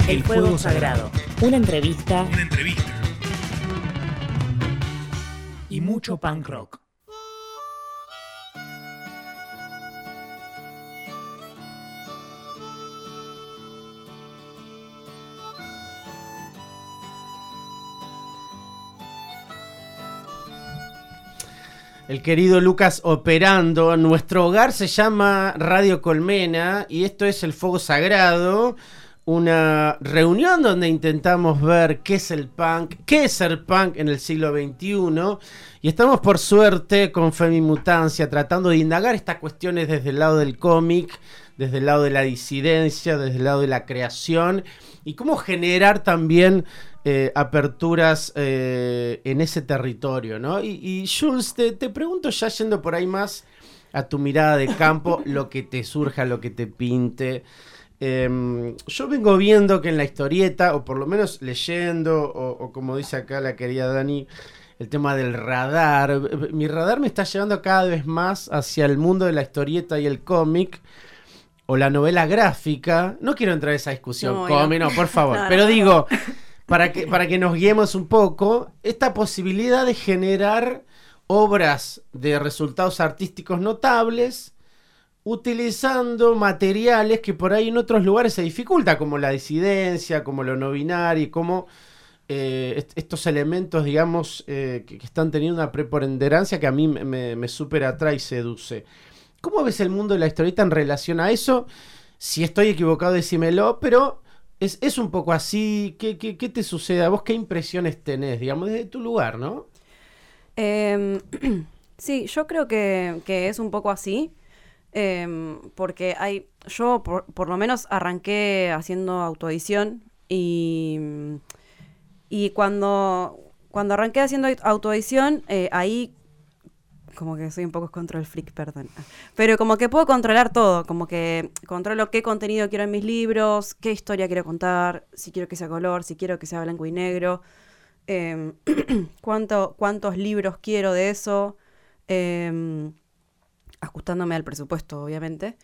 El Fuego Sagrado. Una entrevista. Una entrevista. Y mucho punk rock. El querido Lucas operando. Nuestro hogar se llama Radio Colmena y esto es el Fuego Sagrado, una reunión donde intentamos ver qué es el punk, qué es ser punk en el siglo XXI. Y estamos por suerte con Femimutancia tratando de indagar estas cuestiones desde el lado del cómic, desde el lado de la disidencia, desde el lado de la creación y cómo generar también eh, aperturas eh, en ese territorio, ¿no? Y, Jules, te, pregunto ya yendo por ahí más a tu mirada de campo, lo que te surja, lo que te pinte. Em, yo vengo viendo que en la historieta, o por lo menos leyendo, o, como dice acá la querida Dani, el tema del radar. Mi radar me está llevando cada vez más hacia el mundo de la historieta y el cómic. O la novela gráfica. No quiero entrar en esa discusión, no, no, por favor. pero digo, para que, para que nos guiemos un poco, esta posibilidad de generar obras de resultados artísticos notables utilizando materiales que por ahí en otros lugares se dificulta, como la disidencia, como lo no binario, como eh, estos elementos, digamos, eh, que, están teniendo una preponderancia que a mí me, me súper atrae y seduce. ¿Cómo ves el mundo de la historieta en relación a eso? Si estoy equivocado, decímelo, pero es, un poco así. ¿Qué, te sucede a vos? ¿Qué impresiones tenés, digamos, desde tu lugar, no? Em, sí, yo creo que, es un poco así. Em, porque hay. Yo, por, lo menos, arranqué haciendo autoedición y. Y cuando, cuando arranqué haciendo autoedición, eh, ahí como que soy un poco control freak, perdón. Pero como que puedo controlar todo, como que controlo qué contenido quiero en mis libros, qué historia quiero contar, si quiero que sea color, si quiero que sea blanco y negro, em, cuánto, cuántos libros quiero de eso, em, ajustándome al presupuesto, obviamente.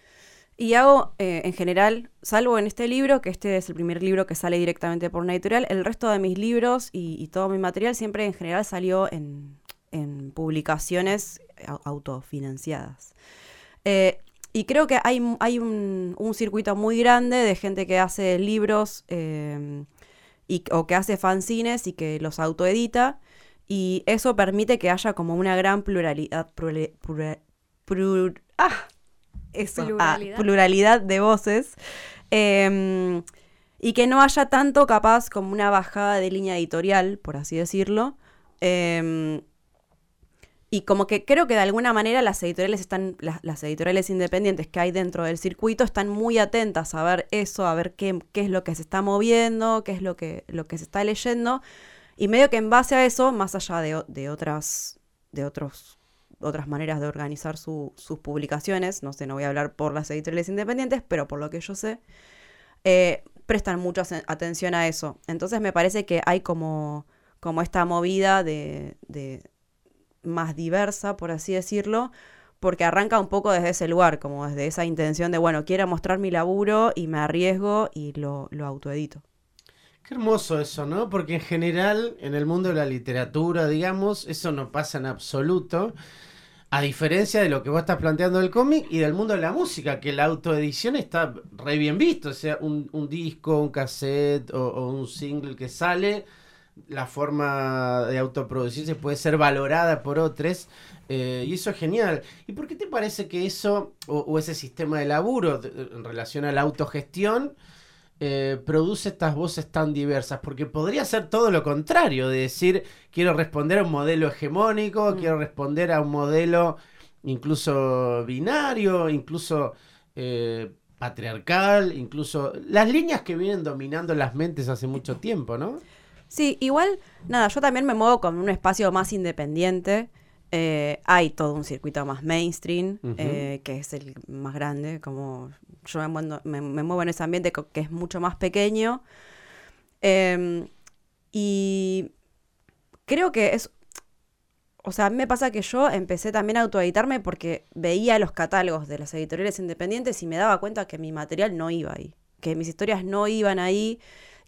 Y hago, eh, en general, salvo en este libro, que este es el primer libro que sale directamente por una editorial, el resto de mis libros y todo mi material siempre en general salió en, en publicaciones autofinanciadas. Eh, y creo que hay, hay un, circuito muy grande de gente que hace libros em, y, o que hace fanzines y que los autoedita. Y eso permite que haya como una gran pluralidad. ah, pluralidad. de voces. Em, y que no haya tanto capaz como una bajada de línea editorial, por así decirlo. Em, y como que creo que de alguna manera las editoriales están, las, editoriales independientes que hay dentro del circuito están muy atentas a ver eso, a ver qué, qué, es lo que se está moviendo, qué es lo que, lo que se está leyendo. Y medio que en base a eso, más allá de, de otras, de otros, otras maneras de organizar sus publicaciones, no sé, no voy a hablar por las editoriales independientes, pero por lo que yo sé, eh, prestan mucha atención a eso. Entonces me parece que hay como, como esta movida de más diversa, por así decirlo, porque arranca un poco desde ese lugar, como desde esa intención de, bueno, quiero mostrar mi laburo y me arriesgo y lo, lo autoedito. Qué hermoso eso, ¿no? Porque en general, en el mundo de la literatura, digamos, eso no pasa en absoluto. A diferencia de lo que vos estás planteando del cómic y del mundo de la música, que la autoedición está re bien visto. O sea, un, disco, un cassette o un single que sale, la forma de autoproducirse puede ser valorada por otros. eh, y eso es genial. ¿Y por qué te parece que eso, o, o ese sistema de laburo de- en relación a la autogestión, eh, produce estas voces tan diversas? Porque podría ser todo lo contrario, de decir, quiero responder a un modelo hegemónico, quiero responder a un modelo incluso binario, incluso eh, patriarcal, incluso las líneas que vienen dominando las mentes hace mucho tiempo, ¿no? Sí, igual, nada, yo también me muevo con un espacio más independiente. Eh, hay todo un circuito más mainstream, eh, que es el más grande, como yo me, muendo- me- me muevo en ese ambiente que es mucho más pequeño. Em, y creo que es, o sea, a mí me pasa que yo empecé también a autoeditarme porque veía los catálogos de las editoriales independientes y me daba cuenta que mi material no iba ahí, que mis historias no iban ahí.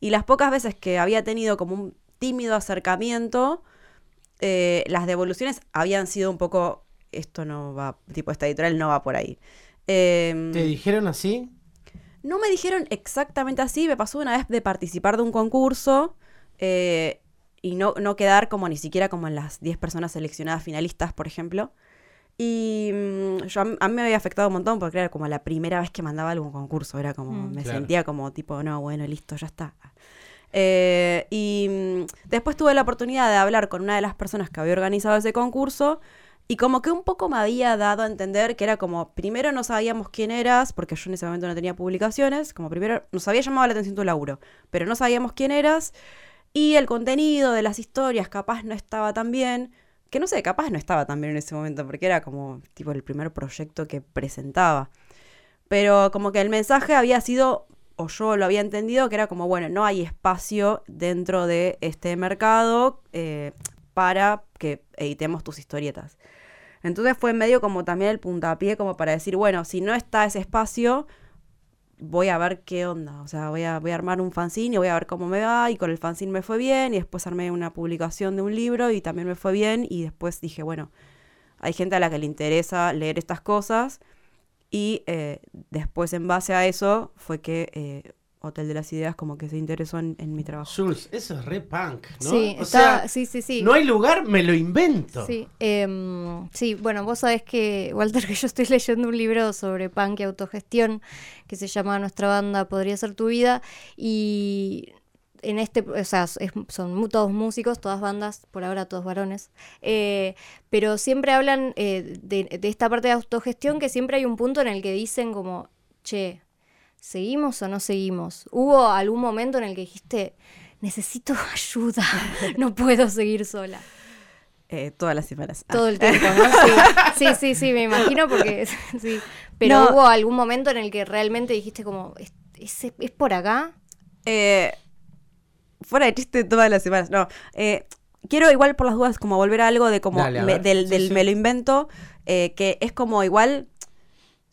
Y las pocas veces que había tenido como un tímido acercamiento, eh, las devoluciones habían sido un poco, esto no va, tipo, esta editorial no va por ahí. Em, ¿Te dijeron así? no me dijeron exactamente así, me pasó una vez de participar de un concurso eh, y no, no quedar como ni siquiera como en las 10 personas seleccionadas finalistas, por ejemplo. Y mm, yo, a mí- a mí me había afectado un montón porque era como la primera vez que mandaba algún concurso, era como, Mm. me Claro. sentía como tipo, no, bueno, listo, ya está. Eh, y mm, después tuve la oportunidad de hablar con una de las personas que había organizado ese concurso y como que un poco me había dado a entender que era como, primero no sabíamos quién eras, porque yo en ese momento no tenía publicaciones, como primero nos había llamado la atención tu laburo, pero no sabíamos quién eras y el contenido de las historias capaz no estaba tan bien, que no sé, capaz no estaba tan bien en ese momento, porque era como tipo el primer proyecto que presentaba. Pero como que el mensaje había sido, o yo lo había entendido, que era como, bueno, no hay espacio dentro de este mercado eh, para que editemos tus historietas. Entonces fue medio como también el puntapié como para decir, bueno, si no está ese espacio, voy a ver qué onda. O sea, voy a, voy a armar un fanzine y voy a ver cómo me va. Y con el fanzine me fue bien. Y después armé una publicación de un libro y también me fue bien. Y después dije, bueno, hay gente a la que le interesa leer estas cosas. Y eh, después en base a eso fue que eh, Hotel de las Ideas como que se interesó en, en mi trabajo. Jules, eso es re punk, ¿no? Sí, o está, sea, sí, sí, sí. no hay lugar, me lo invento. Sí, em, sí, bueno, vos sabés que, Walter, que yo estoy leyendo un libro sobre punk y autogestión que se llama Nuestra banda podría ser tu vida y en este, o sea, es- son todos músicos, todas bandas, por ahora todos varones, eh, pero siempre hablan eh, de, de esta parte de autogestión que siempre hay un punto en el que dicen como, che, ¿seguimos o no seguimos? ¿Hubo algún momento en el que dijiste, necesito ayuda, no puedo seguir sola? Eh, todas las semanas. Ah. Todo el tiempo, ¿no? Sí, sí, sí, sí, me imagino porque sí. Pero No. hubo algún momento en el que realmente dijiste como, ¿es, es, es por acá? Eh, fuera de chiste todas las semanas. No. eh, quiero igual por las dudas como volver a algo de como Dale, a me- del, Sí, del sí. me lo invento. eh, que es como igual.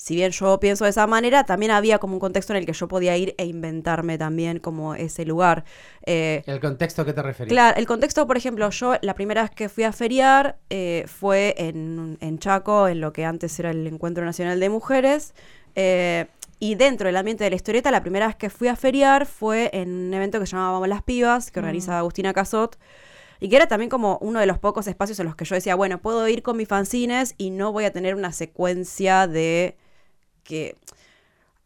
Si bien yo pienso de esa manera, también había como un contexto en el que yo podía ir e inventarme también como ese lugar. Eh, ¿El contexto a qué te referís? Claro, el contexto, por ejemplo, yo la primera vez que fui a feriar eh, fue en, en Chaco, en lo que antes era el Encuentro Nacional de Mujeres. Y dentro del ambiente de la historieta, la primera vez que fui a feriar fue en un evento que se llamaba Vamos las Pibas, que organiza Agustina Casot. Y que era también como uno de los pocos espacios en los que yo decía, bueno, puedo ir con mis fanzines y no voy a tener una secuencia de que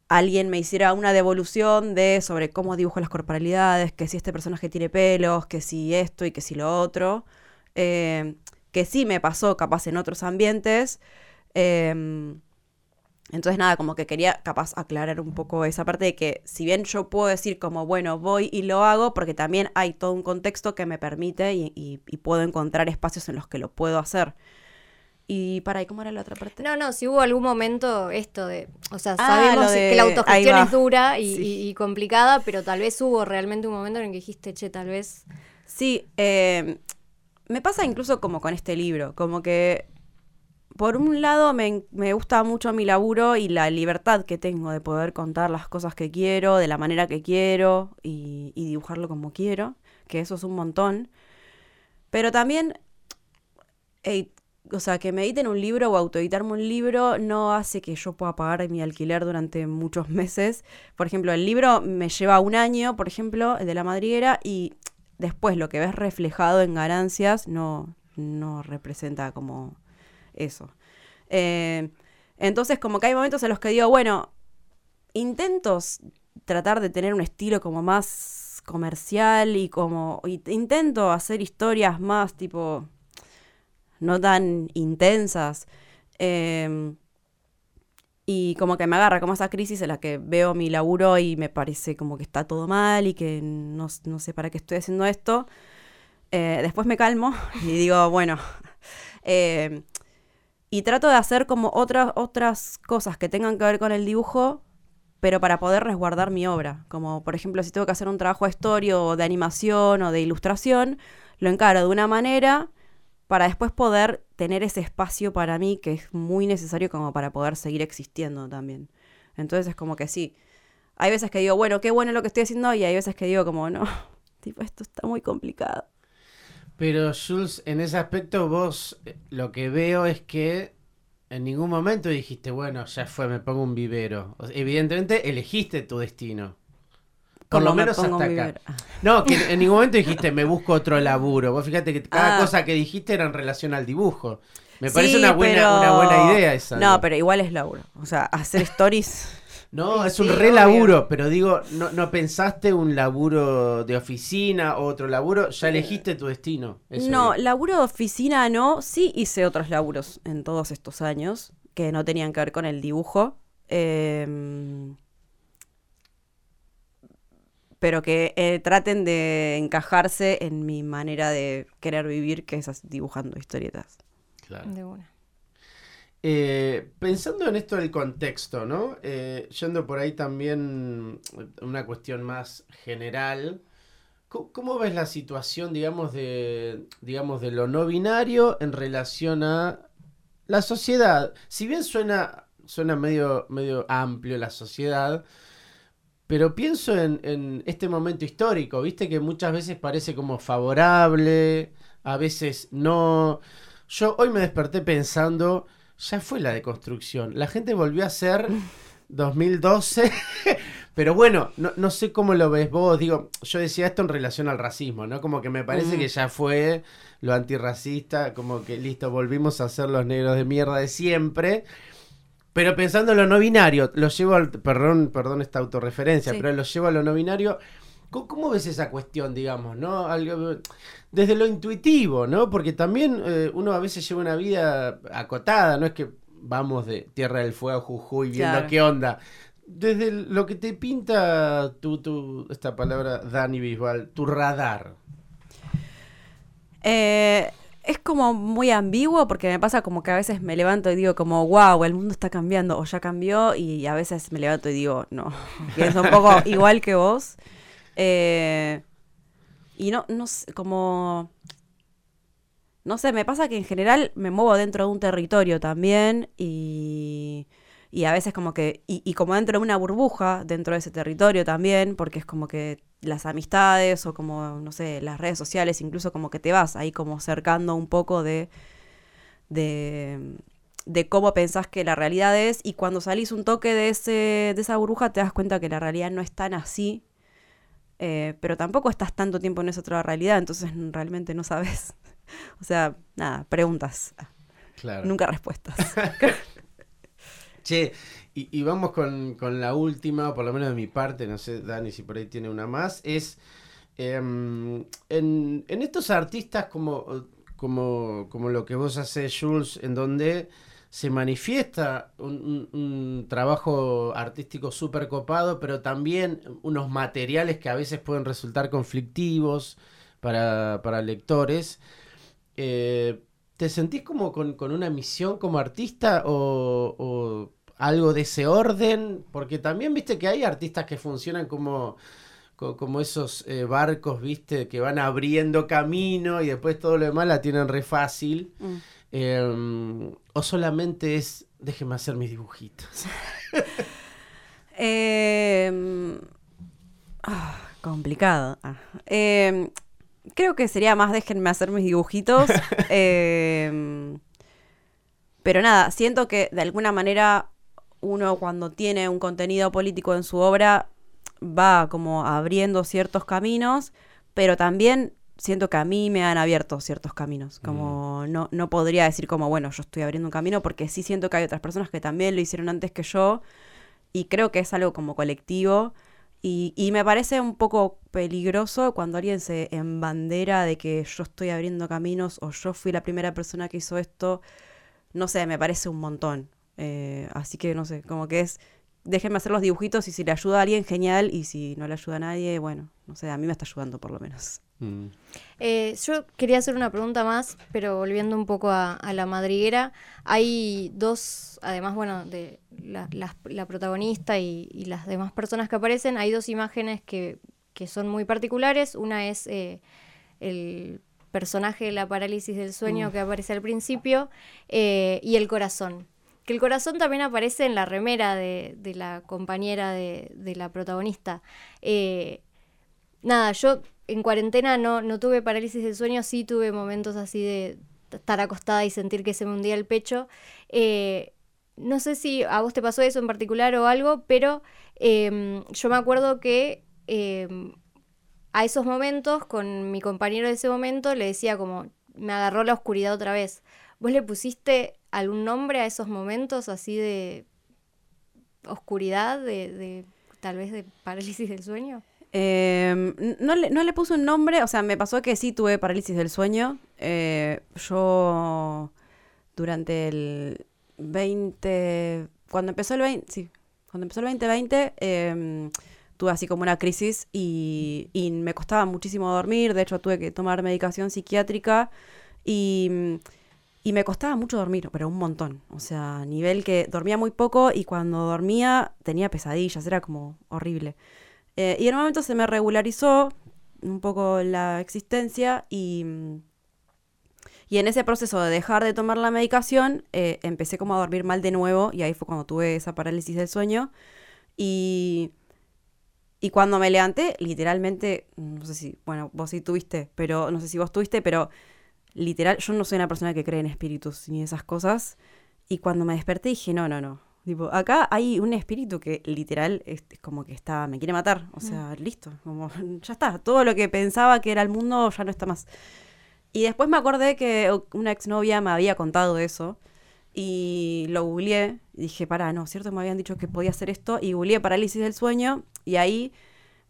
alguien me hiciera una devolución de sobre cómo dibujo las corporalidades, que si este personaje tiene pelos, que si esto y que si lo otro. Eh, que sí me pasó capaz en otros ambientes. Eh, entonces nada, como que quería capaz aclarar un poco esa parte de que si bien yo puedo decir como, bueno, voy y lo hago, porque también hay todo un contexto que me permite y, y- y puedo encontrar espacios en los que lo puedo hacer. Y para, ¿y cómo era la otra parte? No, no, si hubo algún momento esto de, o sea, Ah, sabemos de- que la ahí autogestión es dura y, Sí. y- y complicada, pero tal vez hubo realmente un momento en el que dijiste, che, tal vez... Sí, eh, me pasa incluso como con este libro, como que por un lado me, me gusta mucho mi laburo y la libertad que tengo de poder contar las cosas que quiero, de la manera que quiero y, dibujarlo como quiero, que eso es un montón. Pero también, ey, o sea, que me editen un libro o autoeditarme un libro no hace que yo pueda pagar mi alquiler durante muchos meses. Por ejemplo, el libro me lleva un año, por ejemplo, el de la madriguera, y después lo que ves reflejado en ganancias no, no representa como eso. Eh, entonces, como que hay momentos en los que digo, bueno, intento tratar de tener un estilo como más comercial y como intento hacer historias más tipo no tan intensas. Em, y como que me agarra como esa crisis en la que veo mi laburo y me parece como que está todo mal y que no, sé para qué estoy haciendo esto. Eh, después me calmo y digo, bueno, em, y trato de hacer como otras, otras cosas que tengan que ver con el dibujo, pero para poder resguardar mi obra. Como por ejemplo, si tengo que hacer un trabajo de historia o de animación o de ilustración, lo encaro de una manera para después poder tener ese espacio para mí que es muy necesario como para poder seguir existiendo también. Entonces es como que sí. Hay veces que digo, bueno, qué bueno lo que estoy haciendo y hay veces que digo como, no, tipo, esto está muy complicado. Pero Jules, en ese aspecto vos eh, lo que veo es que en ningún momento dijiste, bueno, ya fue, me pongo un vivero. evidentemente elegiste tu destino. Por lo menos hasta acá. No, que en ningún momento dijiste, me busco otro laburo. Vos fíjate que cada ah. cosa que dijiste era en relación al dibujo. Me parece una, buena, una buena idea esa. No, pero igual es laburo. O sea, hacer stories. No, es un re laburo, pero digo, no, no pensaste un laburo de oficina o otro laburo, ya elegiste tu destino. no, laburo de oficina no, sí hice otros laburos en todos estos años que no tenían que ver con el dibujo. Eh, pero que eh, traten de encajarse en mi manera de querer vivir, que es dibujando historietas. Claro. De una. Eh, pensando en esto del contexto, ¿no? Eh, yendo por ahí también una cuestión más general. ¿Cómo, ves la situación, digamos, de, digamos, de lo no binario en relación a la sociedad? Si bien suena, suena medio, medio amplio la sociedad, pero pienso en, este momento histórico, viste que muchas veces parece como favorable, a veces no. Yo hoy me desperté pensando, ya fue la deconstrucción, la gente volvió a ser 2012, pero bueno, no, sé cómo lo ves vos, digo, yo decía esto en relación al racismo, ¿no? Como que me parece que ya fue lo antirracista, como que listo, volvimos a ser los negros de mierda de siempre. Pero pensando en lo no binario, lo llevo al. Perdón, perdón esta autorreferencia, pero lo llevo a lo no binario. ¿Cómo, ves esa cuestión, digamos, no? Desde lo intuitivo, ¿no? Porque también eh, uno a veces lleva una vida acotada, no es que vamos de Tierra del Fuego a Jujuy viendo qué onda. Desde lo que te pinta tu, tu, esta palabra, Dani Bisbal, tu radar. Eh, es como muy ambiguo porque me pasa como que a veces me levanto y digo como, wow, el mundo está cambiando o ya cambió y a veces me levanto y digo, no, pienso un poco igual que vos. Eh, y no, no sé, como... No sé, me pasa que en general me muevo dentro de un territorio también y y a veces como que, y, como dentro de una burbuja, dentro de ese territorio también, porque es como que las amistades o como, no sé, las redes sociales, incluso como que te vas ahí como cercando un poco de, de, de cómo pensás que la realidad es y cuando salís un toque de, ese, de esa burbuja te das cuenta que la realidad no es tan así, eh, pero tampoco estás tanto tiempo en esa otra realidad, entonces realmente no sabes. o sea, nada, preguntas. Claro. Nunca respuestas. Che, y, vamos con, la última, por lo menos de mi parte, no sé, Dani, si por ahí tiene una más, es em, en, estos artistas como, como, como lo que vos haces, Jules, en donde se manifiesta un, trabajo artístico súper copado, pero también unos materiales que a veces pueden resultar conflictivos para, para lectores. Eh, ¿Te sentís como con, una misión como artista o, algo de ese orden? Porque también viste que hay artistas que funcionan como, como esos eh, barcos, viste, que van abriendo camino y después todo lo demás la tienen re fácil. Mm. Em, o solamente es, déjeme hacer mis dibujitos. Em, ah, complicado. Ah. Em, creo que sería más déjenme hacer mis dibujitos. Pero nada, siento que de alguna manera uno cuando tiene un contenido político en su obra va como abriendo ciertos caminos, pero también siento que a mí me han abierto ciertos caminos. Como no, no podría decir como, bueno, yo estoy abriendo un camino, porque sí siento que hay otras personas que también lo hicieron antes que yo, y creo que es algo como colectivo. Y, y me parece un poco peligroso cuando alguien se embandera de que yo estoy abriendo caminos o yo fui la primera persona que hizo esto. No sé, me parece un montón. Eh, así que no sé, como que es déjenme hacer los dibujitos y si le ayuda a alguien, genial, y si no le ayuda a nadie, bueno, no sé, a mí me está ayudando por lo menos. Mm. Eh, yo quería hacer una pregunta más, pero volviendo un poco a, la madriguera, hay dos, además, bueno, de la, protagonista y, las demás personas que aparecen, hay dos imágenes que, son muy particulares. Una es eh, el personaje de la parálisis del sueño mm. que aparece al principio eh, y el corazón que el corazón también aparece en la remera de, la compañera de, la protagonista. Eh, nada, yo en cuarentena no, no tuve parálisis del sueño, sí tuve momentos así de estar acostada y sentir que se me hundía el pecho. Eh, no sé si a vos te pasó eso en particular o algo, pero em, yo me acuerdo que em, a esos momentos, con mi compañero de ese momento, le decía como, me agarró la oscuridad otra vez. ¿Vos le pusiste algún nombre a esos momentos así de oscuridad, de, tal vez de parálisis del sueño? Em, no, le, no le puse un nombre, o sea, me pasó que sí tuve parálisis del sueño. Eh, yo durante el 20, cuando empezó el 20, sí, cuando empezó el 2020, em, tuve así como una crisis y, y, me costaba muchísimo dormir, de hecho tuve que tomar medicación psiquiátrica y y me costaba mucho dormir, pero un montón. O sea, nivel que dormía muy poco y cuando dormía tenía pesadillas, era como horrible. Eh, y en un momento se me regularizó un poco la existencia y, y en ese proceso de dejar de tomar la medicación eh, empecé como a dormir mal de nuevo y ahí fue cuando tuve esa parálisis del sueño. Y, y cuando me levanté, literalmente, no sé si, bueno, vos sí tuviste, pero no sé si vos tuviste, pero literal, yo no soy una persona que cree en espíritus ni esas cosas. Y cuando me desperté dije, no, no, no. Tipo, acá hay un espíritu que literal es, como que está, me quiere matar. O sea, listo. Como, ya está. Todo lo que pensaba que era el mundo ya no está más. Y después me acordé que una exnovia me había contado eso. Y lo googleé. Y dije, para, no, cierto, me habían dicho que podía hacer esto. Y googleé parálisis del sueño. Y ahí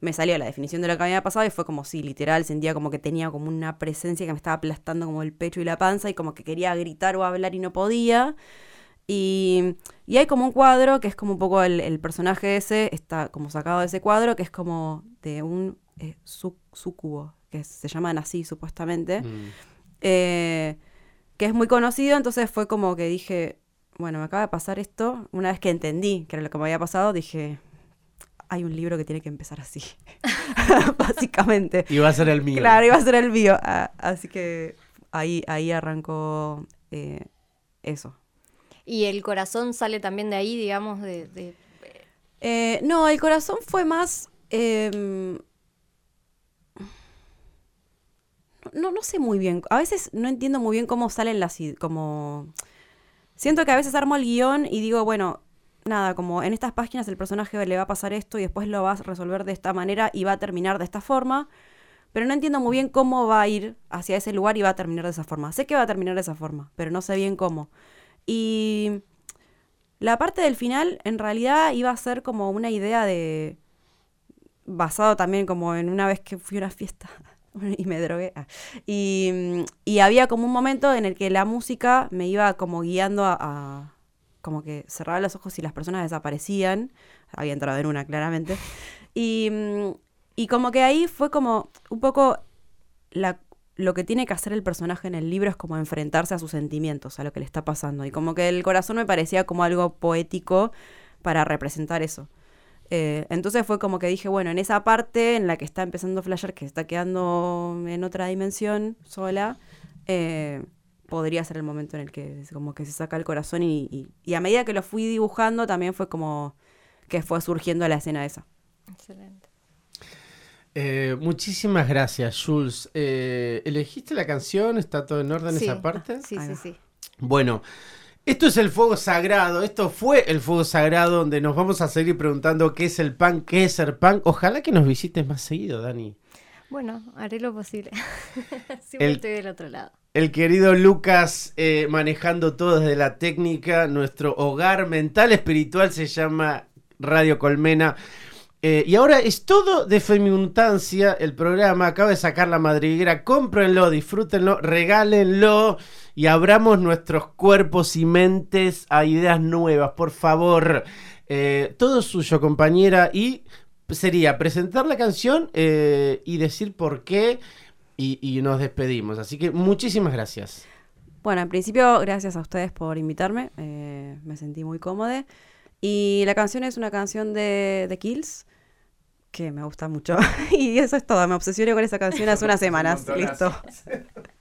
me salió la definición de lo que había pasado y fue como si literal sentía como que tenía como una presencia que me estaba aplastando como el pecho y la panza y como que quería gritar o hablar y no podía. Y, y hay como un cuadro que es como un poco el, personaje ese, está como sacado de ese cuadro, que es como de un eh, sucubo, que se llaman así supuestamente, mm. eh, que es muy conocido, entonces fue como que dije, bueno, me acaba de pasar esto, una vez que entendí que era lo que me había pasado, dije, hay un libro que tiene que empezar así, básicamente. Y va a ser el mío. Claro, iba a ser el mío. Ah, así que ahí, ahí arrancó eh, eso. ¿Y el corazón sale también de ahí, digamos, de...? Eh, no, el corazón fue más... Em, no, no sé muy bien. A veces no entiendo muy bien cómo salen las... Como... Siento que a veces armo el guion y digo, bueno, nada, como en estas páginas el personaje le va a pasar esto y después lo va a resolver de esta manera y va a terminar de esta forma, pero no entiendo muy bien cómo va a ir hacia ese lugar y va a terminar de esa forma. Sé que va a terminar de esa forma, pero no sé bien cómo. Y la parte del final en realidad iba a ser como una idea de... basado también como en una vez que fui a una fiesta y me drogué. Ah, y, y, había como un momento en el que la música me iba como guiando a como que cerraba los ojos y las personas desaparecían. Había entrado en una, claramente. Y, mm, y como que ahí fue como un poco la, lo que tiene que hacer el personaje en el libro es como enfrentarse a sus sentimientos, a lo que le está pasando. Y como que el corazón me parecía como algo poético para representar eso. Eh, entonces fue como que dije, bueno, en esa parte en la que está empezando a flashear, que está quedando en otra dimensión sola, eh, podría ser el momento en el que como que se saca el corazón y, a medida que lo fui dibujando también fue como que fue surgiendo la escena esa. Excelente. Eh, muchísimas gracias, Jules. Eh, ¿Elegiste la canción? ¿Está todo en orden esa parte? Sí, sí, sí. Bueno, Esto es el fuego sagrado, esto fue el fuego sagrado donde nos vamos a seguir preguntando qué es el pan, qué es ser pan. Ojalá que nos visites más seguido, Dani. Bueno, haré lo posible. Siempre El- estoy del otro lado. El querido Lucas eh, manejando todo desde la técnica, nuestro hogar mental espiritual se llama Radio Colmena. Eh, y ahora es todo de Feminutancia, el programa acaba de sacar la madriguera, cómprenlo, disfrútenlo, regálenlo y abramos nuestros cuerpos y mentes a ideas nuevas, por favor. Eh, todo suyo, compañera, y sería presentar la canción eh, y decir por qué y, nos despedimos. Así que muchísimas gracias. Bueno, en principio, gracias a ustedes por invitarme. me sentí muy cómoda. Y la canción es una canción de The Kills que me gusta mucho. y eso es todo. Me obsesioné con esa canción hace unas semanas. Listo.